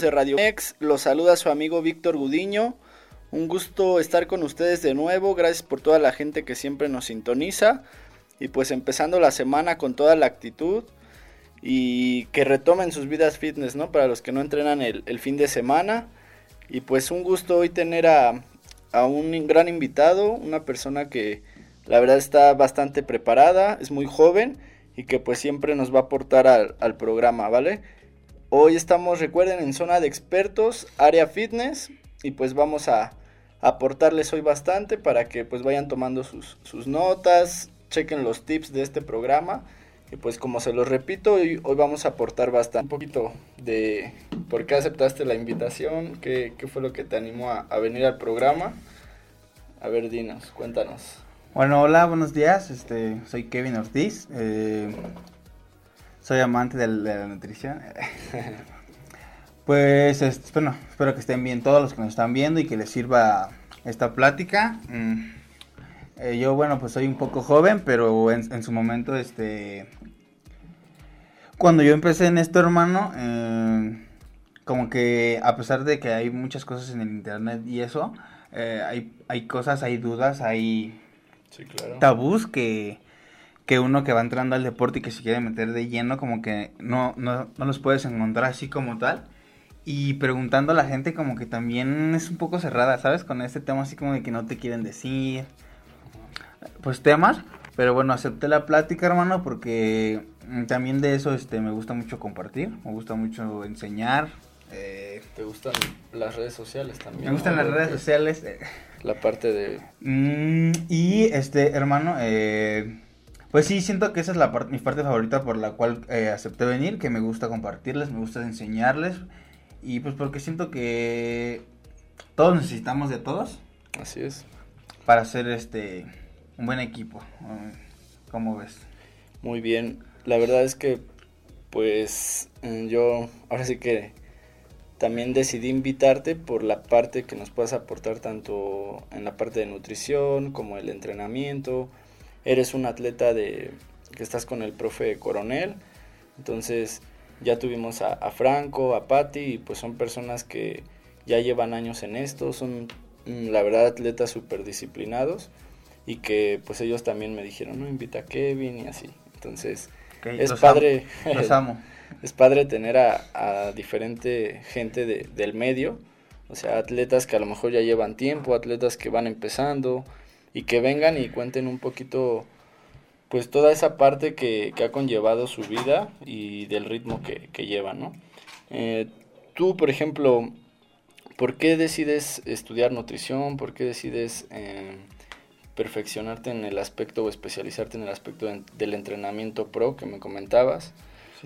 De Radio X, los saluda su amigo Víctor Gudiño. Un gusto estar con ustedes de nuevo, gracias por toda la gente que siempre nos sintoniza. Y pues empezando la semana con toda la actitud y que retomen sus vidas fitness, ¿no? Para los que no entrenan el, fin de semana. Y pues un gusto hoy tener a, a un gran invitado, una persona que la verdad está bastante preparada, es muy joven y que pues siempre nos va a aportar al programa, ¿vale? Hoy estamos, recuerden, en zona de expertos, área fitness, y pues vamos a aportarles hoy bastante para que pues vayan tomando sus, sus notas, chequen los tips de este programa. Y pues como se los repito, hoy, vamos a aportar bastante un poquito de por qué aceptaste la invitación, qué, qué fue lo que te animó a, a, venir al programa. A ver, dinos, cuéntanos. Bueno, hola, buenos días. Este, soy Kevin Ortiz. Eh, soy amante de, la nutrición. pues, bueno, espero que estén bien todos los que nos están viendo y que les sirva esta plática. Mm, eh, yo, bueno, pues soy un poco joven, pero en, su momento, este... Cuando yo empecé en esto, hermano, eh, como que a pesar de que hay muchas cosas en el internet y eso, eh, hay, hay cosas, hay dudas, hay tabús que que uno que va entrando al deporte y que se quiere meter de lleno, como que no, no, no los puedes encontrar así como tal. Y preguntando a la gente como que también es un poco cerrada, ¿sabes? Con este tema así como de que no te quieren decir. Pues temas. Pero bueno, acepté la plática, hermano, porque también de eso este, me gusta mucho compartir, me gusta mucho enseñar. Eh, ¿Te gustan las redes sociales también? Me gustan las redes sociales. La parte de... Mm, y este, hermano, eh, pues sí, siento que esa es la mi parte favorita por la cual eh, acepté venir, que me gusta compartirles, me gusta enseñarles y pues porque siento que todos necesitamos de todos. Así es. Para ser este un buen equipo. ¿Cómo ves? Muy bien. La verdad es que pues yo ahora sí que también decidí invitarte por la parte que nos puedas aportar tanto en la parte de nutrición como el entrenamiento eres un atleta de que estás con el profe Coronel, entonces ya tuvimos a, Franco, a Patti, y pues son personas que ya llevan años en esto, son mm, la verdad atletas súper disciplinados y que pues ellos también me dijeron, no, invita a Kevin y así. Entonces es padre, los amo. es padre tener a, a diferente gente de, del medio, o sea, atletas que a lo mejor ya llevan tiempo, atletas que van empezando, y que vengan y cuenten un poquito pues toda esa parte que, ha conllevado su vida y del ritmo que, que llevan, ¿no? Eh, tú, por ejemplo, ¿por qué decides estudiar nutrición? ¿Por qué decides eh, perfeccionarte en el aspecto o especializarte en el aspecto del entrenamiento pro que me comentabas?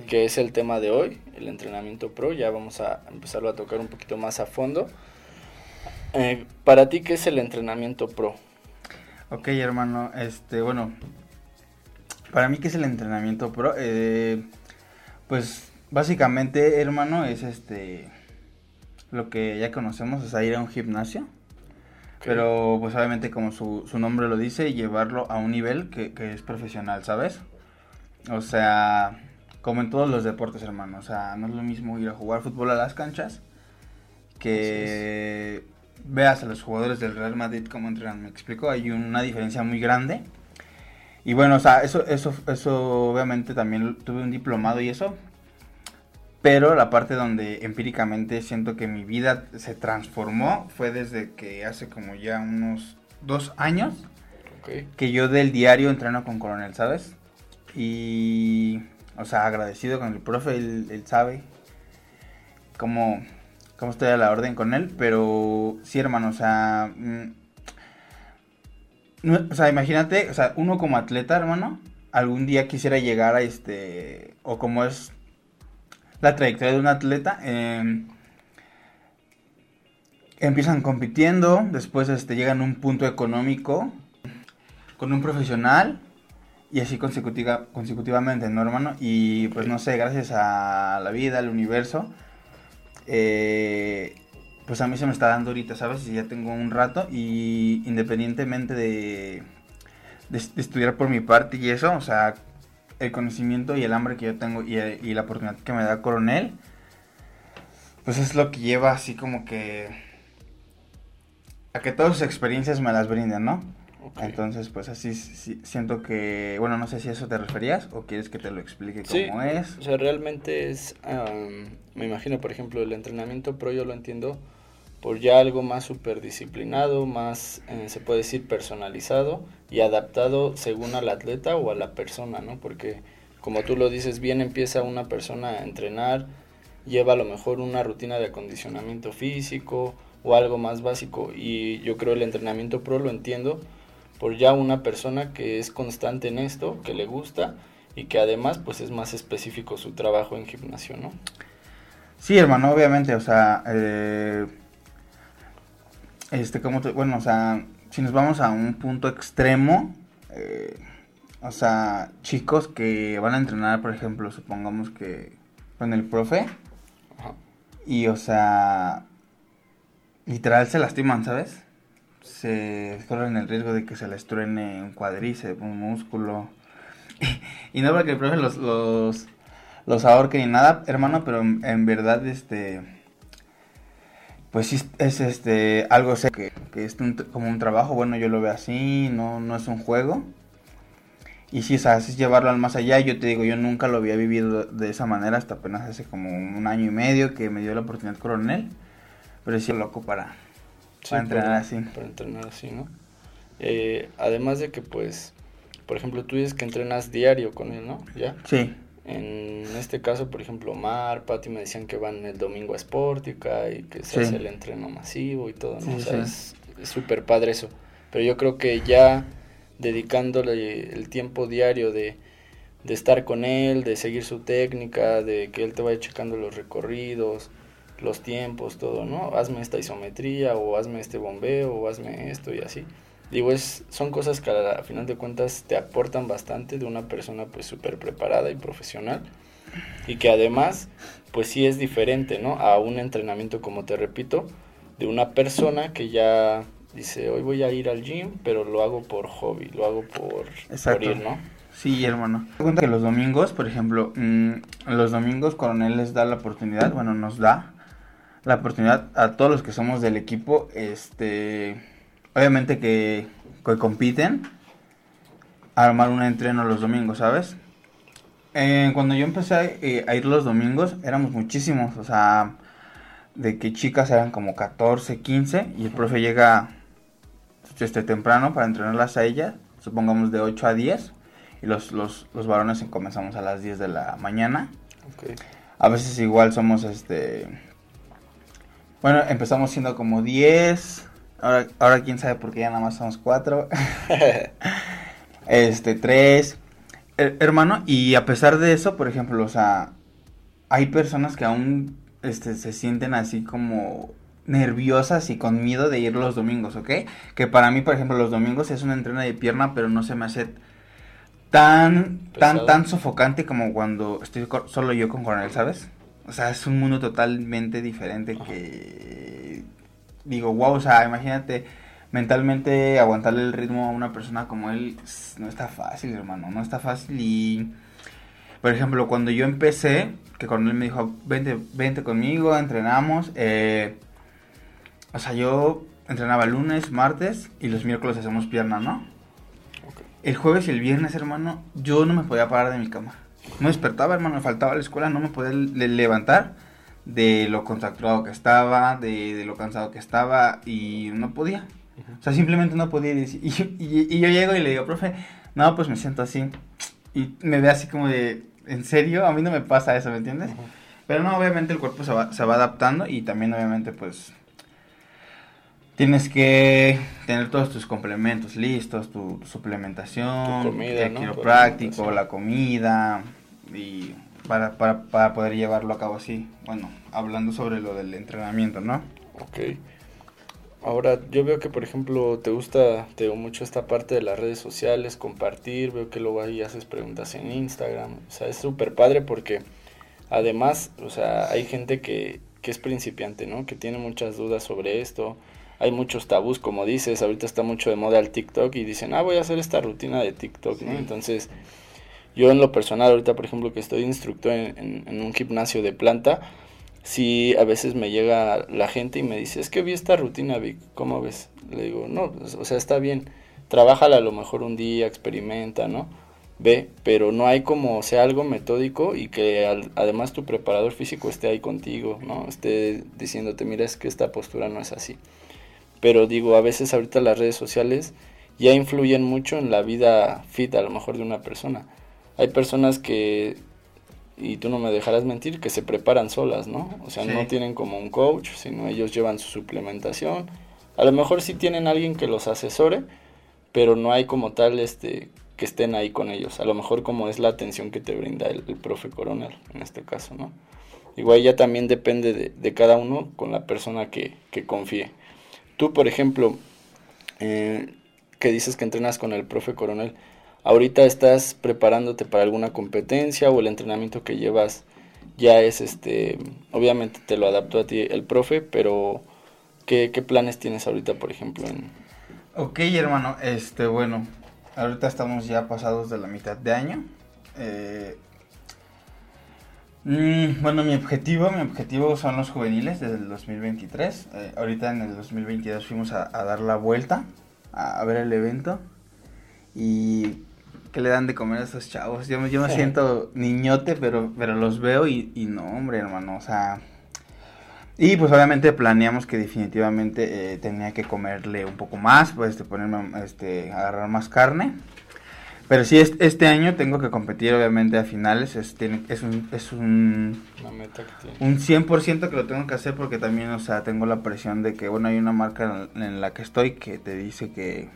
que es el tema de hoy, el entrenamiento pro, ya vamos a empezarlo a tocar un poquito más a fondo. Eh, para ti, ¿qué es el entrenamiento pro? Ok, hermano, este, bueno, para mí, ¿qué es el entrenamiento pro? Eh, pues, básicamente, hermano, es este, lo que ya conocemos, o sea, ir a un gimnasio. Pero, pues, obviamente, como su, su, nombre lo dice, llevarlo a un nivel que, que es profesional, ¿sabes? O sea, como en todos los deportes, hermano. O sea, no es lo mismo ir a jugar fútbol a las canchas que veas a los jugadores del Real Madrid como entrenan, me explico, hay una diferencia muy grande. Y bueno, o sea, eso, eso, eso obviamente también tuve un diplomado y eso. Pero la parte donde empíricamente siento que mi vida se transformó fue desde que hace como ya unos dos años que yo del diario entreno con Coronel, ¿sabes? Y, o sea, agradecido con el profe, él, él sabe cómo, cómo estoy a la orden con él, pero sí, hermano, o sea, mm, o sea, imagínate, o sea, uno como atleta, hermano, algún día quisiera llegar a este, o como es la trayectoria de un atleta, em, empiezan compitiendo, después este, llegan a un punto económico con un profesional y así consecutiva, consecutivamente, ¿no, hermano? Y pues no sé, gracias a la vida, al universo, eh, pues a mí se me está dando ahorita, ¿sabes? Y ya tengo un rato y independientemente de, estudiar por mi parte y eso, o sea, el conocimiento y el hambre que yo tengo y, la oportunidad que me da Coronel, pues es lo que lleva así como que a que todas sus experiencias me las brinden, ¿no? Entonces, pues así siento que, bueno, no sé si a eso te referías o quieres que te lo explique cómo es. O sea, realmente es, me imagino, por ejemplo, el entrenamiento pro yo lo entiendo por ya algo más superdisciplinado, más, eh, se puede decir, personalizado y adaptado según al atleta o a la persona, ¿no? Porque, como tú lo dices, bien empieza una persona a entrenar, lleva a lo mejor una rutina de acondicionamiento físico o algo más básico y yo creo el entrenamiento pro lo entiendo por ya una persona que es constante en esto, que le gusta y que además pues es más específico su trabajo en gimnasio, ¿no? Sí, hermano, obviamente, o sea, eh, este, como bueno, o sea, si nos vamos a un punto extremo, eh, o sea, chicos que van a entrenar, por ejemplo, supongamos que con el profe, y o sea, literal se lastiman, ¿sabes? Se corren el riesgo de que se les truene un cuadriceps, un músculo. y no porque el profe los, los, los ahorque ni nada, hermano, pero en, verdad, este, pues sí es este, algo sé que, que es como un trabajo, bueno, yo lo veo así, no, no es un juego. Y sí, o es llevarlo al más allá. Yo te digo, yo nunca lo había vivido de esa manera hasta apenas hace como un año y medio que me dio la oportunidad coronel. Pero sí, loco para, para entrenar así. Para entrenar así, ¿no? Eh, además de que, pues, por ejemplo, tú dices que entrenas diario con él, ¿no? ¿Ya? Sí. En este caso, por ejemplo, Mar, Pati me decían que van el domingo a Sportica y que se hace el entreno masivo y todo, ¿no? o sea, es súper padre eso. Pero yo creo que ya dedicándole el tiempo diario de, de estar con él, de seguir su técnica, de que él te vaya checando los recorridos, los tiempos, todo, ¿no? Hazme esta isometría o hazme este bombeo o hazme esto y así. Digo, es, son cosas que a, final de cuentas te aportan bastante de una persona pues súper preparada y profesional y que además pues sí es diferente, ¿no? A un entrenamiento, como te repito, de una persona que ya dice, hoy voy a ir al gym, pero lo hago por hobby, lo hago por, por ir, ¿no? Sí, hermano. cuenta que los domingos, por ejemplo, mm, los domingos Coronel les da la oportunidad, bueno, nos da la oportunidad a todos los que somos del equipo, este, obviamente que, compiten, a armar un entreno los domingos, ¿sabes? Eh, cuando yo empecé eh, a, ir los domingos, éramos muchísimos, o sea, de que chicas eran como 14, 15, y el profe llega este, temprano para entrenarlas a ellas, supongamos de 8 a 10, y los, los, los varones comenzamos a las 10 de la mañana. A veces igual somos este bueno, empezamos siendo como 10. Ahora, ahora quién sabe por qué ya nada más somos 4. este, 3. hermano, y a pesar de eso, por ejemplo, o sea, hay personas que aún este, se sienten así como nerviosas y con miedo de ir los domingos, ¿ok? Que para mí, por ejemplo, los domingos es una entrena de pierna, pero no se me hace tan, tan, tan sofocante como cuando estoy solo yo con Coronel, ¿sabes? O sea, es un mundo totalmente diferente que digo, wow, o sea, imagínate mentalmente aguantarle el ritmo a una persona como él no está fácil, hermano, no está fácil y por ejemplo, cuando yo empecé, que cuando él me dijo, vente, vente conmigo, entrenamos, eh, o sea, yo entrenaba lunes, martes y los miércoles hacemos pierna, ¿no? El jueves y el viernes, hermano, yo no me podía parar de mi cama. No despertaba, hermano, me faltaba la escuela, no me podía levantar de lo contracturado que estaba, de, lo cansado que estaba y no podía. O sea, simplemente no podía. Y, y, yo llego y le digo, profe, no, pues me siento así. Y me ve así como de, ¿en serio? A mí no me pasa eso, ¿me entiendes? Pero no, obviamente el cuerpo se va, se va adaptando y también obviamente pues tienes que tener todos tus complementos listos, tu, suplementación, tu comida, el quiropráctico, la comida y para, para, para, poder llevarlo a cabo así. Bueno, hablando sobre lo del entrenamiento, ¿no? Ok. Ahora, yo veo que, por ejemplo, te gusta, te mucho esta parte de las redes sociales, compartir, veo que luego ahí haces preguntas en Instagram, o sea, es súper padre porque además, o sea, hay gente que, que es principiante, ¿no? Que tiene muchas dudas sobre esto, hay muchos tabús, como dices, ahorita está mucho de moda el TikTok y dicen, ah, voy a hacer esta rutina de TikTok, ¿no? Entonces, yo en lo personal, ahorita, por ejemplo, que estoy instructor en, un gimnasio de planta, sí a veces me llega la gente y me dice, es que vi esta rutina, Vic, ¿cómo ves? Le digo, no, pues, o sea, está bien, trabájala a lo mejor un día, experimenta, ¿no? Ve, pero no hay como sea algo metódico y que además tu preparador físico esté ahí contigo, ¿no? Esté diciéndote, mira, es que esta postura no es así. Pero digo, a veces ahorita las redes sociales ya influyen mucho en la vida fit a lo mejor de una persona. Hay personas que y tú no me dejarás mentir, que se preparan solas, ¿no? O sea, no tienen como un coach, sino ellos llevan su suplementación. A lo mejor sí tienen alguien que los asesore, pero no hay como tal este que estén ahí con ellos. A lo mejor como es la atención que te brinda el, profe coronel, en este caso, ¿no? Igual ya también depende de, de cada uno con la persona que, que confíe. Tú, por ejemplo, eh, que dices que entrenas con el profe coronel, ahorita estás preparándote para alguna competencia o el entrenamiento que llevas ya es este, obviamente te lo adaptó a ti el profe, pero ¿qué, planes tienes ahorita, por ejemplo? En... Ok, hermano, este, bueno, ahorita estamos ya pasados de la mitad de año. Eh, mm, bueno, mi objetivo, mi objetivo son los juveniles desde el 2023. Eh, ahorita en el 2022 fuimos a, dar la vuelta, a, a, ver el evento. Y que le dan de comer a esos chavos. Yo, yo me siento niñote, pero, pero los veo y, y, no, hombre, hermano, o sea... Y pues obviamente planeamos que definitivamente eh, tenía que comerle un poco más, pues este, ponerme, este, agarrar más carne. Pero sí, este, año tengo que competir obviamente a finales, es, tiene, es un... Es un meta que Un 100% que lo tengo que hacer porque también, o sea, tengo la presión de que, bueno, hay una marca en la que estoy que te dice que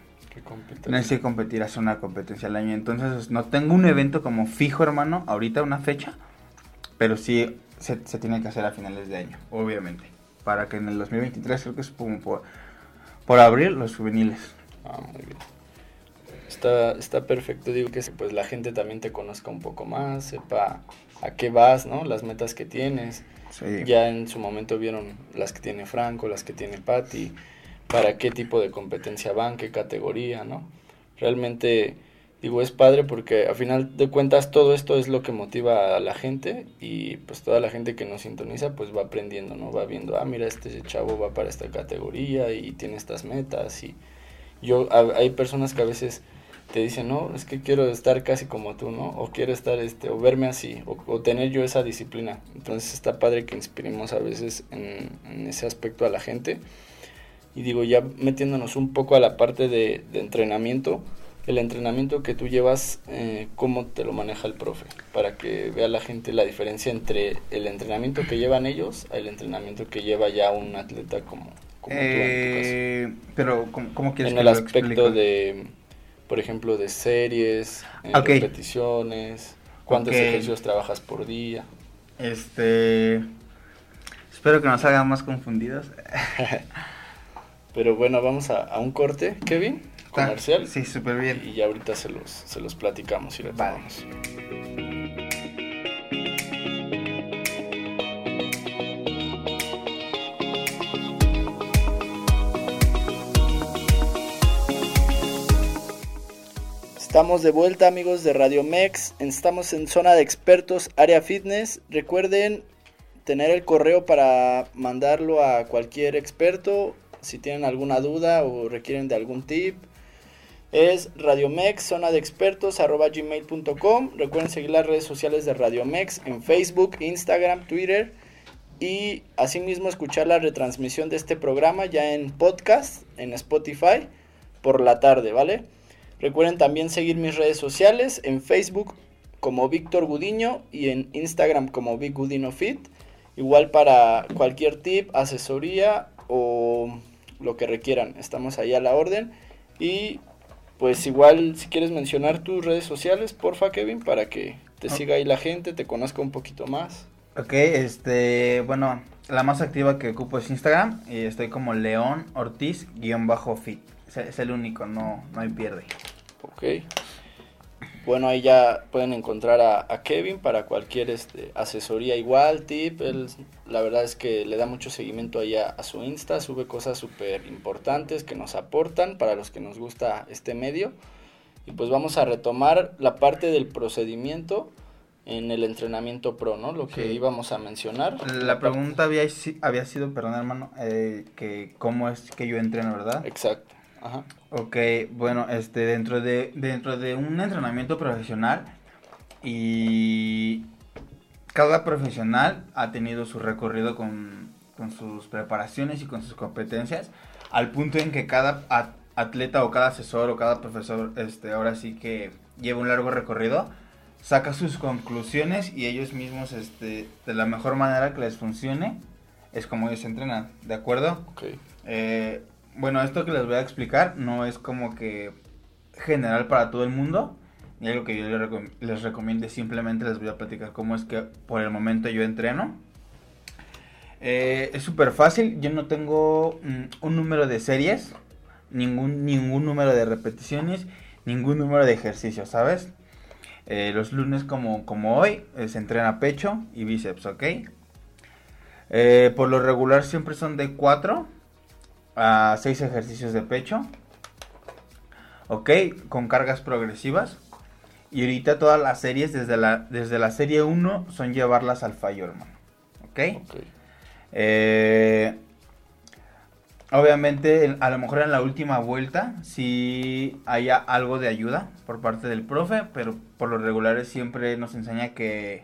Necesito que competir, hacer una competencia al año. Entonces, no tengo un evento como fijo, hermano, ahorita una fecha, pero sí se, tiene que hacer a finales de año, obviamente. Para que en el 2023, creo que es como por, por abril, los juveniles. Ah, muy bien. Está, está perfecto, digo que pues la gente también te conozca un poco más, sepa a qué vas, ¿no? Las metas que tienes. Ya en su momento vieron las que tiene Franco, las que tiene Patti para qué tipo de competencia van, qué categoría, ¿no? Realmente, digo, es padre porque a final de cuentas todo esto es lo que motiva a la gente y pues toda la gente que nos sintoniza pues va aprendiendo, ¿no? Va viendo, ah, mira, este chavo va para esta categoría y tiene estas metas y yo, hay personas que a veces te dicen, no, es que quiero estar casi como tú, ¿no? O quiero estar, este, o verme así, o, tener yo esa disciplina. Entonces está padre que inspiremos a veces en, en ese aspecto a la gente y digo, ya metiéndonos un poco a la parte de, entrenamiento, el entrenamiento que tú llevas, eh, ¿cómo te lo maneja el profe? Para que vea la gente la diferencia entre el entrenamiento que llevan ellos al entrenamiento que lleva ya un atleta como, como tú en tu eh, caso. Pero, ¿cómo, quieres en el aspecto de, por ejemplo, de series, eh, repeticiones, cuántos ejercicios trabajas por día. Este... Espero que nos hagan más confundidos. Pero bueno, vamos a, un corte, Kevin, comercial. sí, súper bien. Y ya ahorita se los, se los platicamos y lo vamos. Estamos de vuelta amigos de Radio Mex, estamos en zona de expertos, área fitness. Recuerden tener el correo para mandarlo a cualquier experto si tienen alguna duda o requieren de algún tip. Es Radiomex, zona de expertos, arroba gmail.com. Recuerden seguir las redes sociales de Radiomex en Facebook, Instagram, Twitter. Y asimismo escuchar la retransmisión de este programa ya en podcast, en Spotify, por la tarde, ¿vale? Recuerden también seguir mis redes sociales en Facebook como Víctor Gudiño y en Instagram como Vic Gudino Fit. Igual para cualquier tip, asesoría o lo que requieran. Estamos ahí a la orden. Y pues igual si quieres mencionar tus redes sociales, porfa Kevin, para que te siga ahí la gente, te conozca un poquito más. Ok, este, bueno, la más activa que ocupo es Instagram y estoy como León Ortiz-fit. Es el único, no, no hay pierde. Ok. Bueno, ahí ya pueden encontrar a, Kevin para cualquier este, asesoría igual, tip. Él, la verdad es que le da mucho seguimiento allá a su Insta, sube cosas súper importantes que nos aportan para los que nos gusta este medio. Y pues vamos a retomar la parte del procedimiento en el entrenamiento pro, ¿no? Lo que íbamos a mencionar. La pregunta había, había sido, perdón hermano, eh, que cómo es que yo entreno, ¿verdad? Exacto. Ajá. Ok, bueno, este, dentro de, dentro de un entrenamiento profesional y cada profesional ha tenido su recorrido con, con sus preparaciones y con sus competencias, al punto en que cada atleta o cada asesor o cada profesor, este, ahora sí que lleva un largo recorrido, saca sus conclusiones y ellos mismos, este, de la mejor manera que les funcione, es como ellos entrenan, ¿de acuerdo? Eh, bueno, esto que les voy a explicar no es como que general para todo el mundo, ni algo que yo les, recomiende, simplemente les voy a platicar cómo es que por el momento yo entreno. Eh, es súper fácil, yo no tengo mm, un número de series, ningún, ningún número de repeticiones, ningún número de ejercicios, ¿sabes? Eh, los lunes como, como hoy eh, se entrena pecho y bíceps, ¿ok? Por lo regular siempre son de 4 a 6 ejercicios de pecho, ¿ok? Con cargas progresivas. Y ahorita todas las series, desde la, desde la serie 1, son llevarlas al fallo, hermano. ¿Ok? Eh, Obviamente, a lo mejor en la última vuelta sí haya algo de ayuda por parte del profe, pero por lo regular siempre nos enseña que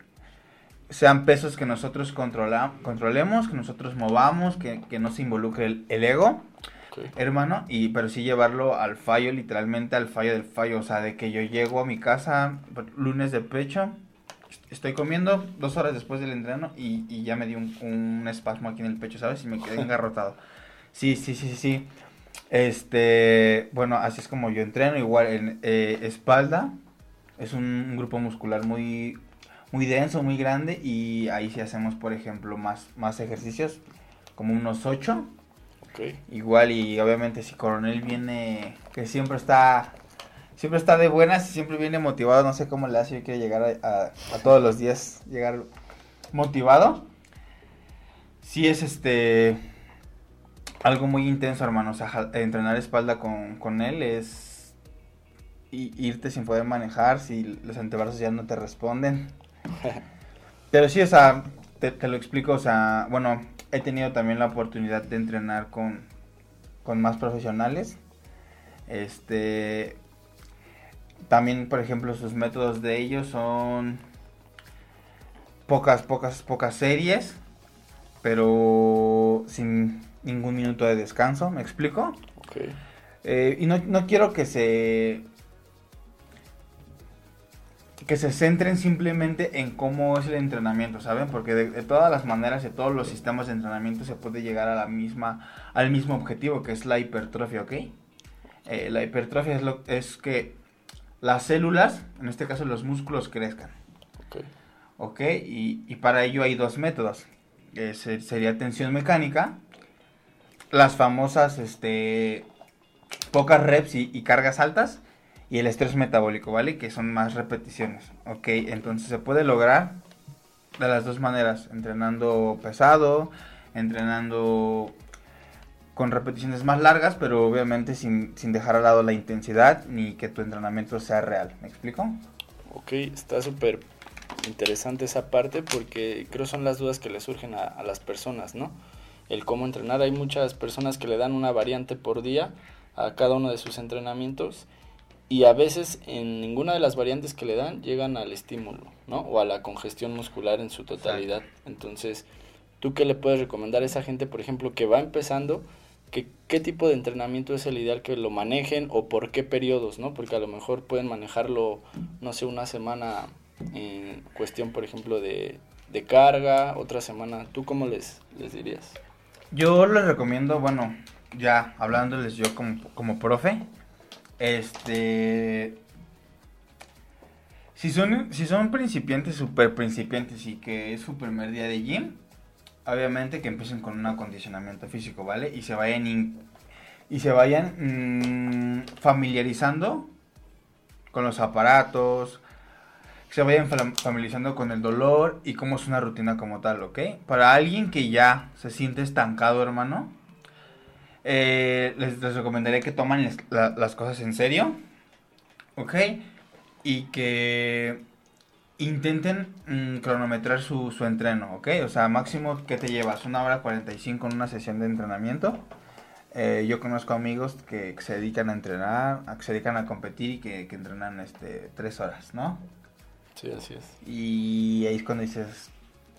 sean pesos que nosotros controla, controlemos, que nosotros movamos, que, no se involucre el, ego, hermano, y pero sí llevarlo al fallo, literalmente al fallo del fallo, o sea, de que yo llego a mi casa lunes de pecho, estoy comiendo dos horas después del entreno y, ya me dio un, un, espasmo aquí en el pecho, ¿sabes? Y me quedé engarrotado. Sí, sí, sí, sí. Este, bueno, así es como yo entreno, igual en eh, espalda. Es un, grupo muscular muy, muy denso, muy grande y ahí sí hacemos, por ejemplo, más, más ejercicios, como unos 8. Okay. Igual y obviamente si Coronel viene, que siempre está, siempre está de buenas, siempre viene motivado, no sé cómo le hace, yo quiero llegar a, a todos los días, llegar motivado. Sí es este algo muy intenso, hermano. O sea, entrenar espalda con, él es irte sin poder manejar si los antebrazos ya no te responden. Pero sí, o sea, te, lo explico, o sea, bueno, he tenido también la oportunidad de entrenar con, con más profesionales. Este, también, por ejemplo, sus métodos de ellos son pocas, pocas, pocas series, pero sin ningún minuto de descanso, ¿me explico? Eh, y no, quiero que se que se centren simplemente en cómo es el entrenamiento, ¿saben? Porque de, todas las maneras, de todos los sistemas de entrenamiento se puede llegar a la misma, al mismo objetivo, que es la hipertrofia, ¿ok? Eh, la hipertrofia es, lo, es que las células, en este caso los músculos, crezcan. Ok. Ok, y, y para ello hay dos métodos. Sería tensión mecánica las famosas, este, pocas reps y, cargas altas y el estrés metabólico, ¿vale? Que son más repeticiones, ¿ok? Entonces se puede lograr de las dos maneras, entrenando pesado, entrenando con repeticiones más largas, pero obviamente sin, sin dejar al lado la intensidad ni que tu entrenamiento sea real, ¿me explico? Ok, está súper interesante esa parte porque creo son las dudas que le surgen a, a las personas, ¿no? el cómo entrenar. Hay muchas personas que le dan una variante por día a cada uno de sus entrenamientos y a veces en ninguna de las variantes que le dan llegan al estímulo, ¿no? O a la congestión muscular en su totalidad. Entonces, ¿tú qué le puedes recomendar a esa gente, por ejemplo, que va empezando? Que, ¿Qué tipo de entrenamiento es el ideal que lo manejen o por qué periodos, ¿no? Porque a lo mejor pueden manejarlo, no sé, una semana en cuestión, por ejemplo, de, de carga, otra semana. ¿Tú cómo les, les dirías? Yo les recomiendo, bueno, ya hablándoles yo como, como profe, este... Si son, si son principiantes, super principiantes y que es su primer día de gym, obviamente que empiecen con un acondicionamiento físico, ¿vale? Y se vayan, y se vayan mm, familiarizando con los aparatos, se vayan familiarizando con el dolor y cómo es una rutina como tal, ¿ok? Para alguien que ya se siente estancado, hermano, eh, les, recomendaría que tomen las cosas en serio, ¿ok? Y que intenten mm, cronometrar su, su entreno, ¿ok? O sea, máximo que te llevas una hora 45 en una sesión de entrenamiento. Eh, yo conozco amigos que, se dedican a entrenar, a, que se dedican a competir y que, que entrenan este, tres horas, ¿no? Sí, así es. Y ahí es cuando dices,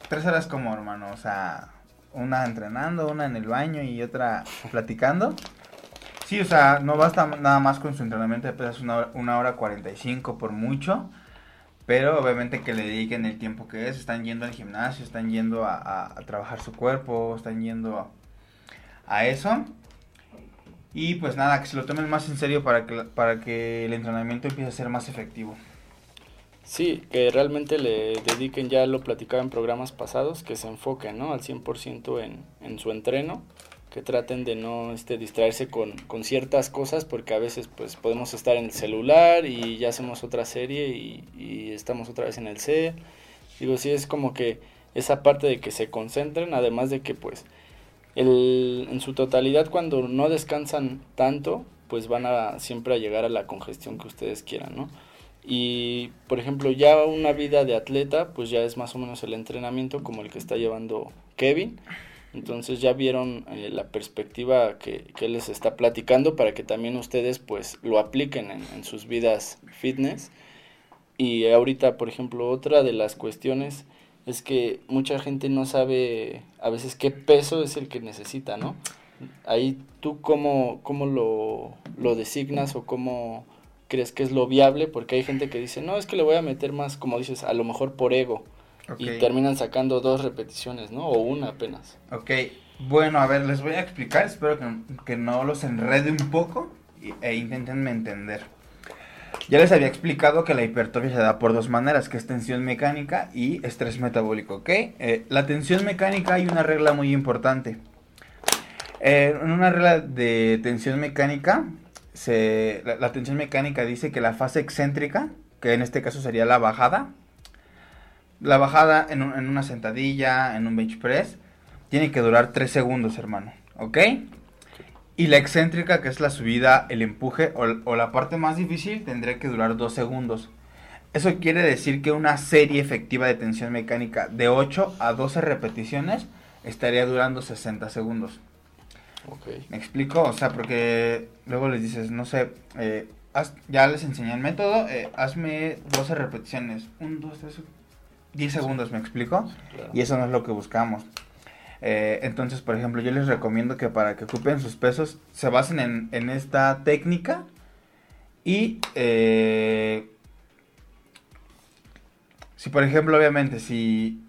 tres horas como hermano, o sea, una entrenando, una en el baño y otra platicando. Sí, o sea, no basta nada más con su entrenamiento de pesas una hora, una hora 45 por mucho. Pero obviamente que le dediquen el tiempo que es. Están yendo al gimnasio, están yendo a, trabajar su cuerpo, están yendo a, eso. Y pues nada, que se lo tomen más en serio para que, para que el entrenamiento empiece a ser más efectivo. Sí, que realmente le dediquen, ya lo platicaba en programas pasados, que se enfoquen ¿no? al 100% en, en su entreno que traten de no este, distraerse con, con, ciertas cosas porque a veces pues podemos estar en el celular y ya hacemos otra serie y, y, estamos otra vez en el C. Digo, sí es como que esa parte de que se concentren, además de que pues el, en su totalidad cuando no descansan tanto, pues van a siempre a llegar a la congestión que ustedes quieran, ¿no? Y por ejemplo, ya una vida de atleta, pues ya es más o menos el entrenamiento como el que está llevando Kevin entonces ya vieron eh, la perspectiva que, que, les está platicando para que también ustedes pues lo apliquen en, sus vidas fitness. Y ahorita, por ejemplo, otra de las cuestiones es que mucha gente no sabe a veces qué peso es el que necesita, ¿no? Ahí tú cómo, cómo lo, lo designas o cómo crees que es lo viable, porque hay gente que dice, no, es que le voy a meter más, como dices, a lo mejor por ego y terminan sacando dos repeticiones, ¿no? O una apenas. Ok, bueno, a ver, les voy a explicar, espero que, no los enrede un poco e intentenme entender. Ya les había explicado que la hipertrofia se da por dos maneras, que es tensión mecánica y estrés metabólico, ¿ok? Eh, la tensión mecánica hay una regla muy importante. Eh, en una regla de tensión mecánica, la, tensión mecánica dice que la fase excéntrica, que en este caso sería la bajada, la bajada en, en, una sentadilla, en un bench press, tiene que durar 3 segundos, hermano. ¿Ok? Y la excéntrica, que es la subida, el empuje o, o la parte más difícil, tendría que durar 2 segundos. Eso quiere decir que una serie efectiva de tensión mecánica de 8 a 12 repeticiones estaría durando 60 segundos. Okay. ¿Me explico? O sea, porque luego les dices, no sé, eh, ya les enseñé el método, eh, hazme 12 repeticiones. 1, 2, 3, 10 segundos, ¿me explico? Y eso no es lo que buscamos. Eh, entonces, por ejemplo, yo les recomiendo que para que ocupen sus pesos se basen en, esta técnica y eh, si, por ejemplo, obviamente, si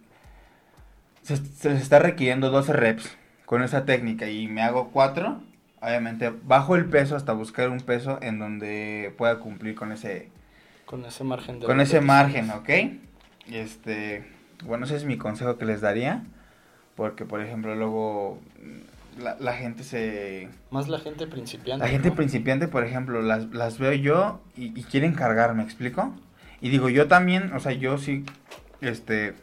se, les está requiriendo 12 reps con esa técnica y me hago 4, obviamente bajo el peso hasta buscar un peso en donde pueda cumplir con ese con ese margen de con ese margen, ¿ok? Este, bueno, ese es mi consejo que les daría. Porque, por ejemplo, luego la, gente se... Más la gente principiante. La gente principiante, por ejemplo, las, las veo yo y, quieren cargar, ¿me explico? Y digo, yo también, o sea, yo sí, este,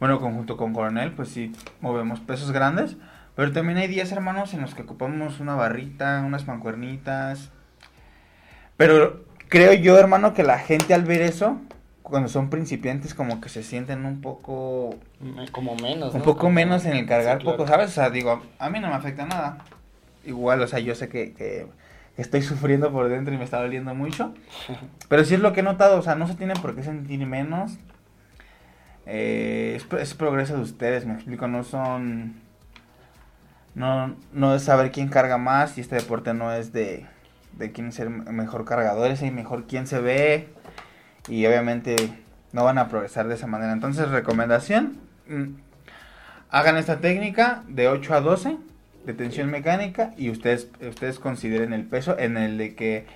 bueno, conjunto con Coronel, pues sí, movemos pesos grandes. Pero también hay días, hermanos, en los que ocupamos una barrita, unas mancuernitas. Pero creo yo, hermano, que la gente al ver eso, cuando son principiantes como que se sienten un poco como menos un poco menos en el cargar poco sabes o sea digo a mí no me afecta nada. Igual o sea yo sé que, que estoy sufriendo por dentro y me está doliendo mucho. Pero sí es lo que he notado o sea no se tienen por qué sentir menos. Eh, es, progreso de ustedes me explico no son no no es saber quién carga más y este deporte no es de de quién es mejor cargador es mejor quién se ve y obviamente no van a progresar de esa manera. Entonces, recomendación, mm, hagan esta técnica de 8 a 12 de tensión mecánica y ustedes, ustedes consideren el peso en el de que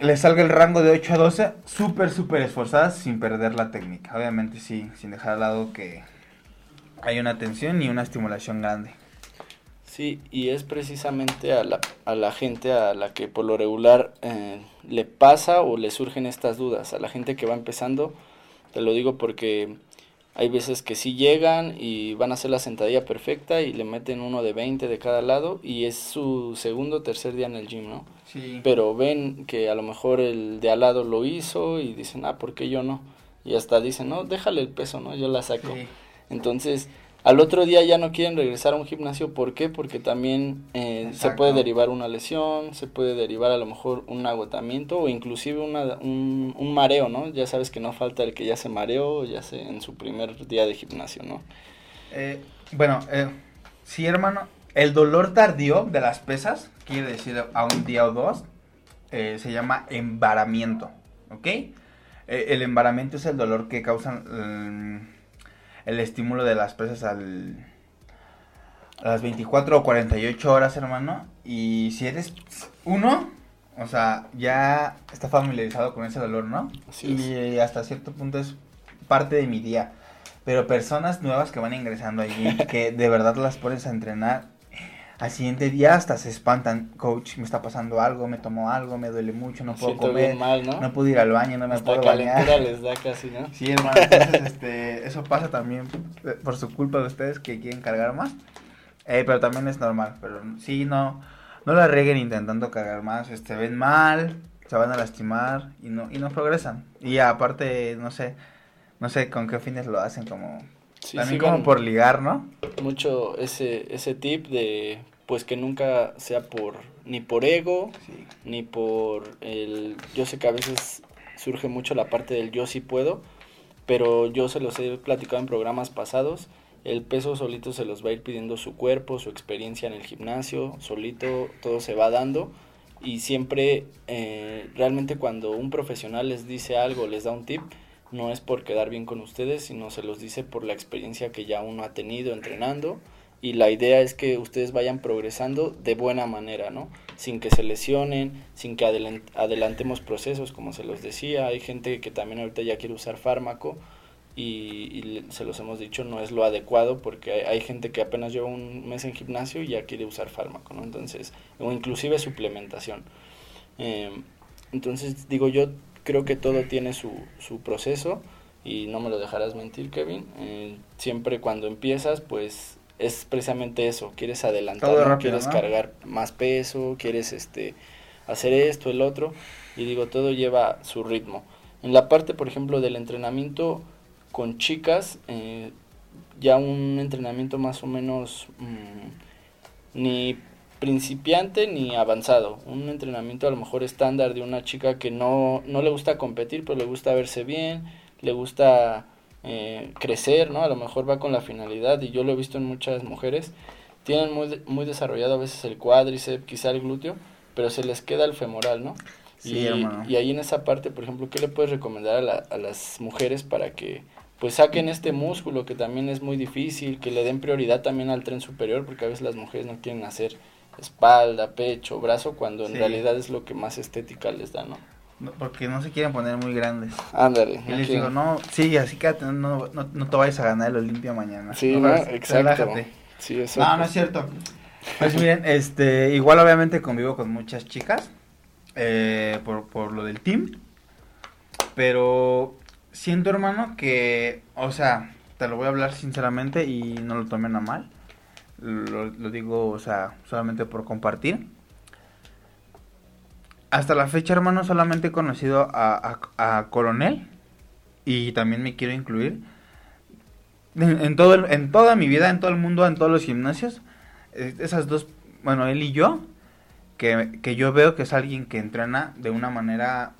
les salga el rango de 8 a 12 súper, súper esforzadas sin perder la técnica. Obviamente sí, sin dejar al lado que hay una tensión y una estimulación grande. Sí, y es precisamente a la, a la gente a la que por lo regular eh, le pasa o le surgen estas dudas. A la gente que va empezando, te lo digo porque hay veces que sí llegan y van a hacer la sentadilla perfecta y le meten uno de 20 de cada lado y es su segundo o tercer día en el gym, ¿no? Sí. Pero ven que a lo mejor el de al lado lo hizo y dicen, ah, ¿por qué yo no? y hasta dicen, no, déjale el peso, ¿no? Yo la saco. Entonces, al otro día ya no quieren regresar a un gimnasio, ¿por qué? Porque también eh, se puede derivar una lesión, se puede derivar a lo mejor un agotamiento o inclusive una, un, un mareo, ¿no? Ya sabes que no falta el que ya se mareó, ya se en su primer día de gimnasio, ¿no? Eh, bueno, eh, sí, hermano, el dolor tardío de las pesas, quiere decir a un día o dos, eh, se llama embaramiento, ¿ok? Eh, el embaramiento es el dolor que causa mm, el estímulo de las pesas al, a las 24 o 48 horas, hermano. Y si eres uno, o sea, ya está familiarizado con ese dolor, ¿no? y hasta cierto punto es parte de mi día. Pero personas nuevas que van ingresando allí, que de verdad las pones a entrenar, al siguiente día hasta se espantan, coach, me está pasando algo, me tomo algo, me duele mucho, no puedo comer, ¿no? puedo ir al baño, no me puedo bañar. les da casi, ¿no? Sí, hermano, entonces este, eso pasa también por su culpa de ustedes que quieren cargar más. Eh, pero también es normal, pero sí, no, no la reguen intentando cargar más, este, ven mal, se van a lastimar y no, y no progresan. Y aparte, no sé, no sé con qué fines lo hacen, como también como por ligar, ¿no? Mucho ese, ese tip de, pues que nunca sea por, ni por ego, ni por el, yo sé que a veces surge mucho la parte del yo sí puedo, pero yo se los he platicado en programas pasados, el peso solito se los va a ir pidiendo su cuerpo, su experiencia en el gimnasio, solito todo se va dando y siempre eh, realmente cuando un profesional les dice algo, les da un tip, no es por quedar bien con ustedes, sino se los dice por la experiencia que ya uno ha tenido entrenando y la idea es que ustedes vayan progresando de buena manera, ¿no? Sin que se lesionen, sin que adelantemos procesos, como se los decía. Hay gente que también ahorita ya quiere usar fármaco y, se los hemos dicho, no es lo adecuado porque hay, gente que apenas lleva un mes en gimnasio y ya quiere usar fármaco, ¿no? Entonces, o inclusive suplementación. Em, entonces, digo yo, creo que todo tiene su, su proceso y no me lo dejarás mentir, Kevin. Eh, siempre cuando empiezas, pues es precisamente eso, quieres adelantar, quieres cargar más peso, quieres este hacer esto, el otro, y digo, todo lleva su ritmo. En la parte, por ejemplo, del entrenamiento con chicas, eh, ya un entrenamiento más o menos mm, ni principiante ni avanzado. Un entrenamiento a lo mejor estándar de una chica que no, no le gusta competir, pero le gusta verse bien, le gusta eh, crecer, ¿no? A lo mejor va con la finalidad, y yo lo he visto en muchas mujeres, tienen muy, muy desarrollado a veces el cuádriceps, quizá el glúteo, pero se les queda el femoral, ¿no? y, y ahí en esa parte, por ejemplo, ¿qué le puedes recomendar a, la, a las mujeres para que pues saquen este músculo que también es muy difícil, que le den prioridad también al tren superior, porque a veces las mujeres no quieren hacer espalda, pecho, brazo, cuando en realidad es lo que más estética les da, ¿no? porque no se quieren poner muy grandes. Ándale. Y les digo, no, sí, así que no, no, no, te vayas a ganar el Olimpia mañana. Sí, no, exacto. Sí, eso. No, no es cierto. Pues miren, este, igual obviamente convivo con muchas chicas eh, por, por lo del team, pero siento, hermano, que, o sea, te lo voy a hablar sinceramente y no lo tomen a mal lo, digo, o sea, solamente por compartir. Hasta la fecha, hermano, solamente he conocido a, Coronel y también me quiero incluir. En, todo en toda mi vida, en todo el mundo, en todos los gimnasios, eh, esas dos, bueno, él y yo, que, que yo veo que es alguien que entrena de una manera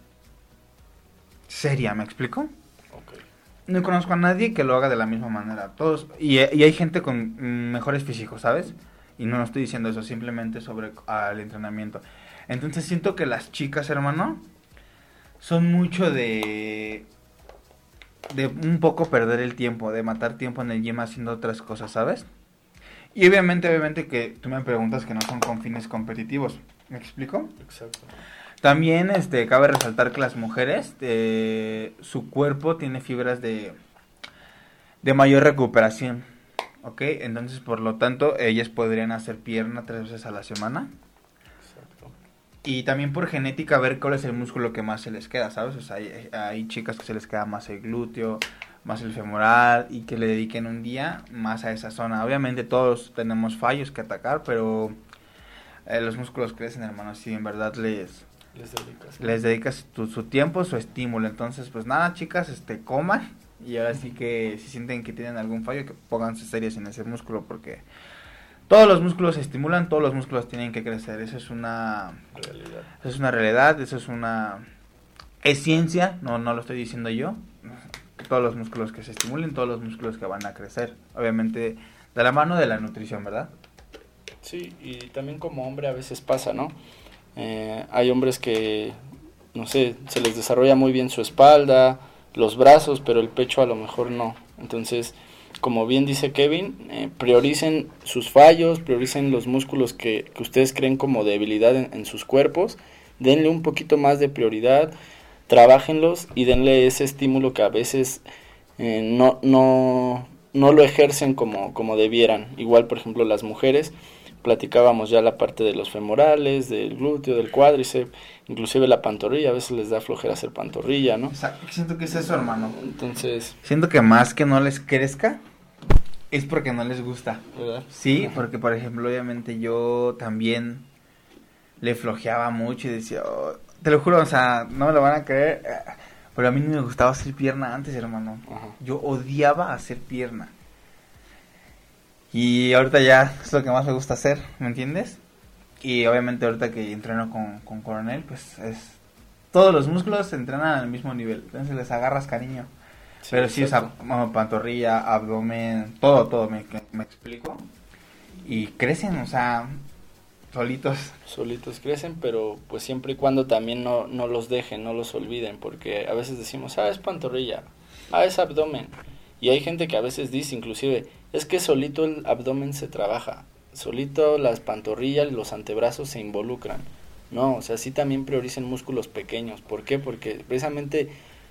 seria, ¿me explico? No conozco a nadie que lo haga de la misma manera. Todos y, hay gente con mejores físicos, ¿sabes? Y no estoy diciendo eso, simplemente sobre el entrenamiento. Entonces siento que las chicas, hermano, son mucho de de un poco perder el tiempo, de matar tiempo en el gym haciendo otras cosas, ¿sabes? Y obviamente, obviamente que tú me preguntas que no son con fines competitivos. ¿Me explico? Exacto. También este, cabe resaltar que las mujeres, eh, su cuerpo tiene fibras de, de mayor recuperación. ¿Ok? Entonces, por lo tanto, ellas podrían hacer pierna tres veces a la semana. Exacto. Y también por genética, ver cuál es el músculo que más se les queda, ¿sabes? O sea, hay, hay chicas que se les queda más el glúteo, más el femoral y que le dediquen un día más a esa zona. Obviamente todos tenemos fallos que atacar, pero eh, los músculos crecen, hermano, si en verdad les, Les dedicas. Les dedicas su tiempo, su estímulo. Entonces, pues nada, chicas, este, coman. Y ahora sí que si sienten que tienen algún fallo, que pónganse serias en ese músculo porque todos los músculos se estimulan, todos los músculos tienen que crecer. Eso es una realidad. Eso es una realidad, eso es una es ciencia, no, no lo estoy diciendo yo. Todos los músculos que se estimulen, todos los músculos que van a crecer. Obviamente, de la mano de la nutrición, ¿verdad? Sí, y también como hombre a veces pasa, ¿no? Eh, hay hombres que, no sé, se les desarrolla muy bien su espalda, los brazos, pero el pecho a lo mejor no. Entonces, como bien dice Kevin, eh, prioricen sus fallos, prioricen los músculos que, ustedes creen como debilidad en, en, sus cuerpos, denle un poquito más de prioridad, trabajenlos y denle ese estímulo que a veces eh, no, no, no lo ejercen como, como debieran. Igual, por ejemplo, las mujeres, platicábamos ya la parte de los femorales, del glúteo, del cuádriceps, inclusive la pantorrilla, a veces les da flojera hacer pantorrilla, ¿no? Siento que es eso, hermano. Entonces... Siento que más que no les crezca, es porque no les gusta. ¿verdad? Sí, porque por ejemplo, obviamente yo también le flojeaba mucho y decía, oh, te lo juro, o sea, no me lo van a creer, pero a mí no me gustaba hacer pierna antes, hermano. Yo odiaba hacer pierna. Y ahorita ya es lo que más me gusta hacer, ¿me entiendes? Y obviamente ahorita que entreno con, con Coronel, pues es... Todos los músculos se entrenan al mismo nivel, entonces les agarras cariño. Pero sí, o sea, pantorrilla, abdomen, todo, todo, me, me explico. Y crecen, o sea, solitos. Solitos crecen, pero pues siempre y cuando también no, no los dejen, no los olviden, porque a veces decimos, ah, es pantorrilla, ah, es abdomen. Y hay gente que a veces dice, inclusive, es que solito el abdomen se trabaja, solito las pantorrillas, los antebrazos se involucran. No, o sea, sí también prioricen músculos pequeños. ¿Por qué? Porque precisamente